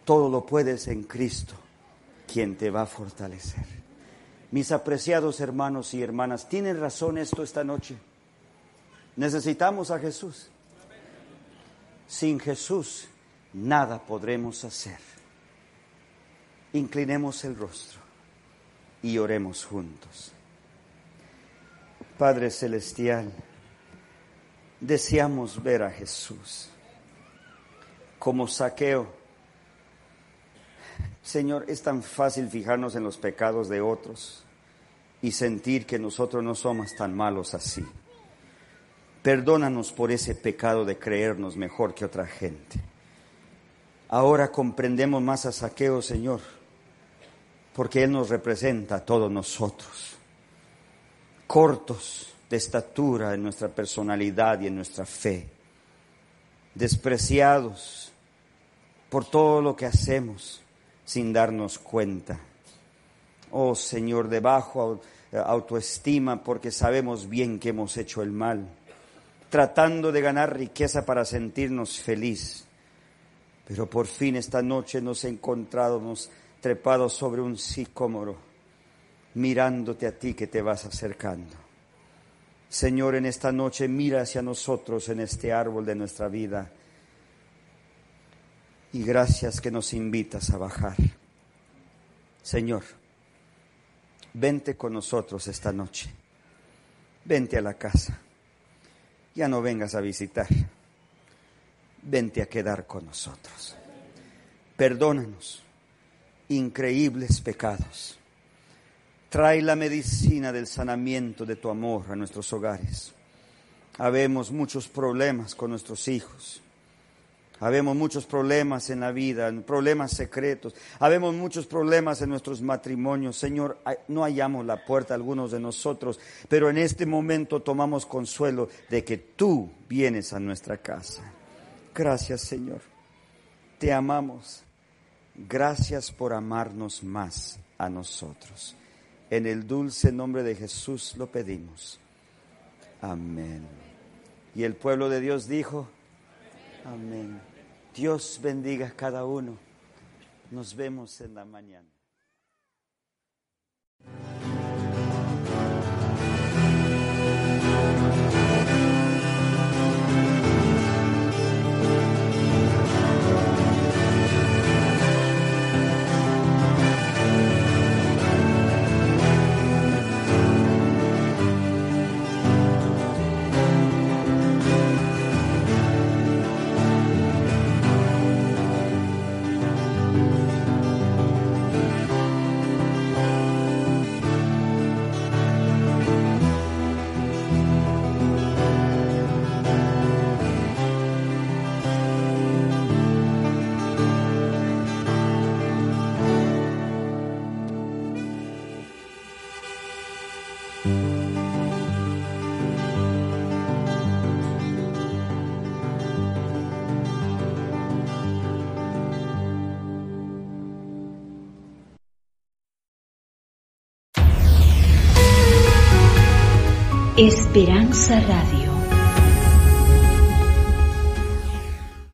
todo lo puedes en Cristo, quien te va a fortalecer. Mis apreciados hermanos y hermanas, ¿tienen razón esto esta noche? Necesitamos a Jesús. Sin Jesús nada podremos hacer. Inclinemos el rostro y oremos juntos. Padre Celestial, deseamos ver a Jesús como saqueo Señor, es tan fácil fijarnos en los pecados de otros y sentir que nosotros no somos tan malos así. Perdónanos por ese pecado de creernos mejor que otra gente. Ahora comprendemos más a Saqueo, Señor, porque Él nos representa a todos nosotros, cortos de estatura en nuestra personalidad y en nuestra fe, despreciados por todo lo que hacemos sin darnos cuenta. Oh Señor, de bajo autoestima porque sabemos bien que hemos hecho el mal, tratando de ganar riqueza para sentirnos feliz. Pero por fin esta noche nos he encontrado trepados sobre un sicómoro, mirándote a ti que te vas acercando. Señor, en esta noche mira hacia nosotros en este árbol de nuestra vida y gracias que nos invitas a bajar. Señor, vente con nosotros esta noche. Vente a la casa. Ya no vengas a visitar. Vente a quedar con nosotros. Perdónanos increíbles pecados. Trae la medicina del sanamiento de tu amor a nuestros hogares. Habemos muchos problemas con nuestros hijos Habemos muchos problemas en la vida, problemas secretos. Habemos muchos problemas en nuestros matrimonios. Señor, no hallamos la puerta algunos de nosotros, pero en este momento tomamos consuelo de que tú vienes a nuestra casa. Gracias, Señor. Te amamos. Gracias por amarnos más a nosotros. En el dulce nombre de Jesús lo pedimos. Amén. Y el pueblo de Dios dijo, Amén. Dios bendiga a cada uno. Nos vemos en la mañana. Esperanza Radio.